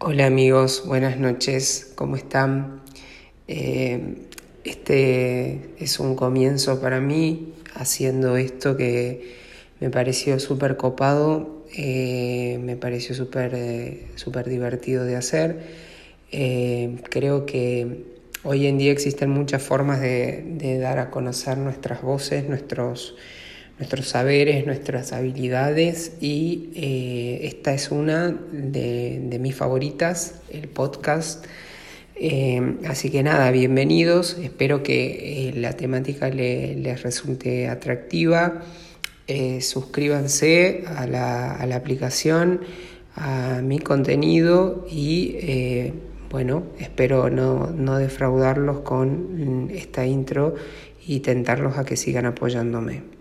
Hola amigos, buenas noches, ¿cómo están? Eh, este es un comienzo para mí haciendo esto que me pareció súper copado, eh, me pareció súper eh, divertido de hacer. creo que hoy en día existen muchas formas de dar a conocer nuestras voces, nuestros nuestros saberes, nuestras habilidades y eh, esta es una de, mis favoritas, el podcast. Eh, así que nada, bienvenidos, espero que eh, la temática les resulte atractiva. suscríbanse a la, a la, aplicación, a mi contenido y bueno, espero no, no defraudarlos con esta intro y tentarlos a que sigan apoyándome.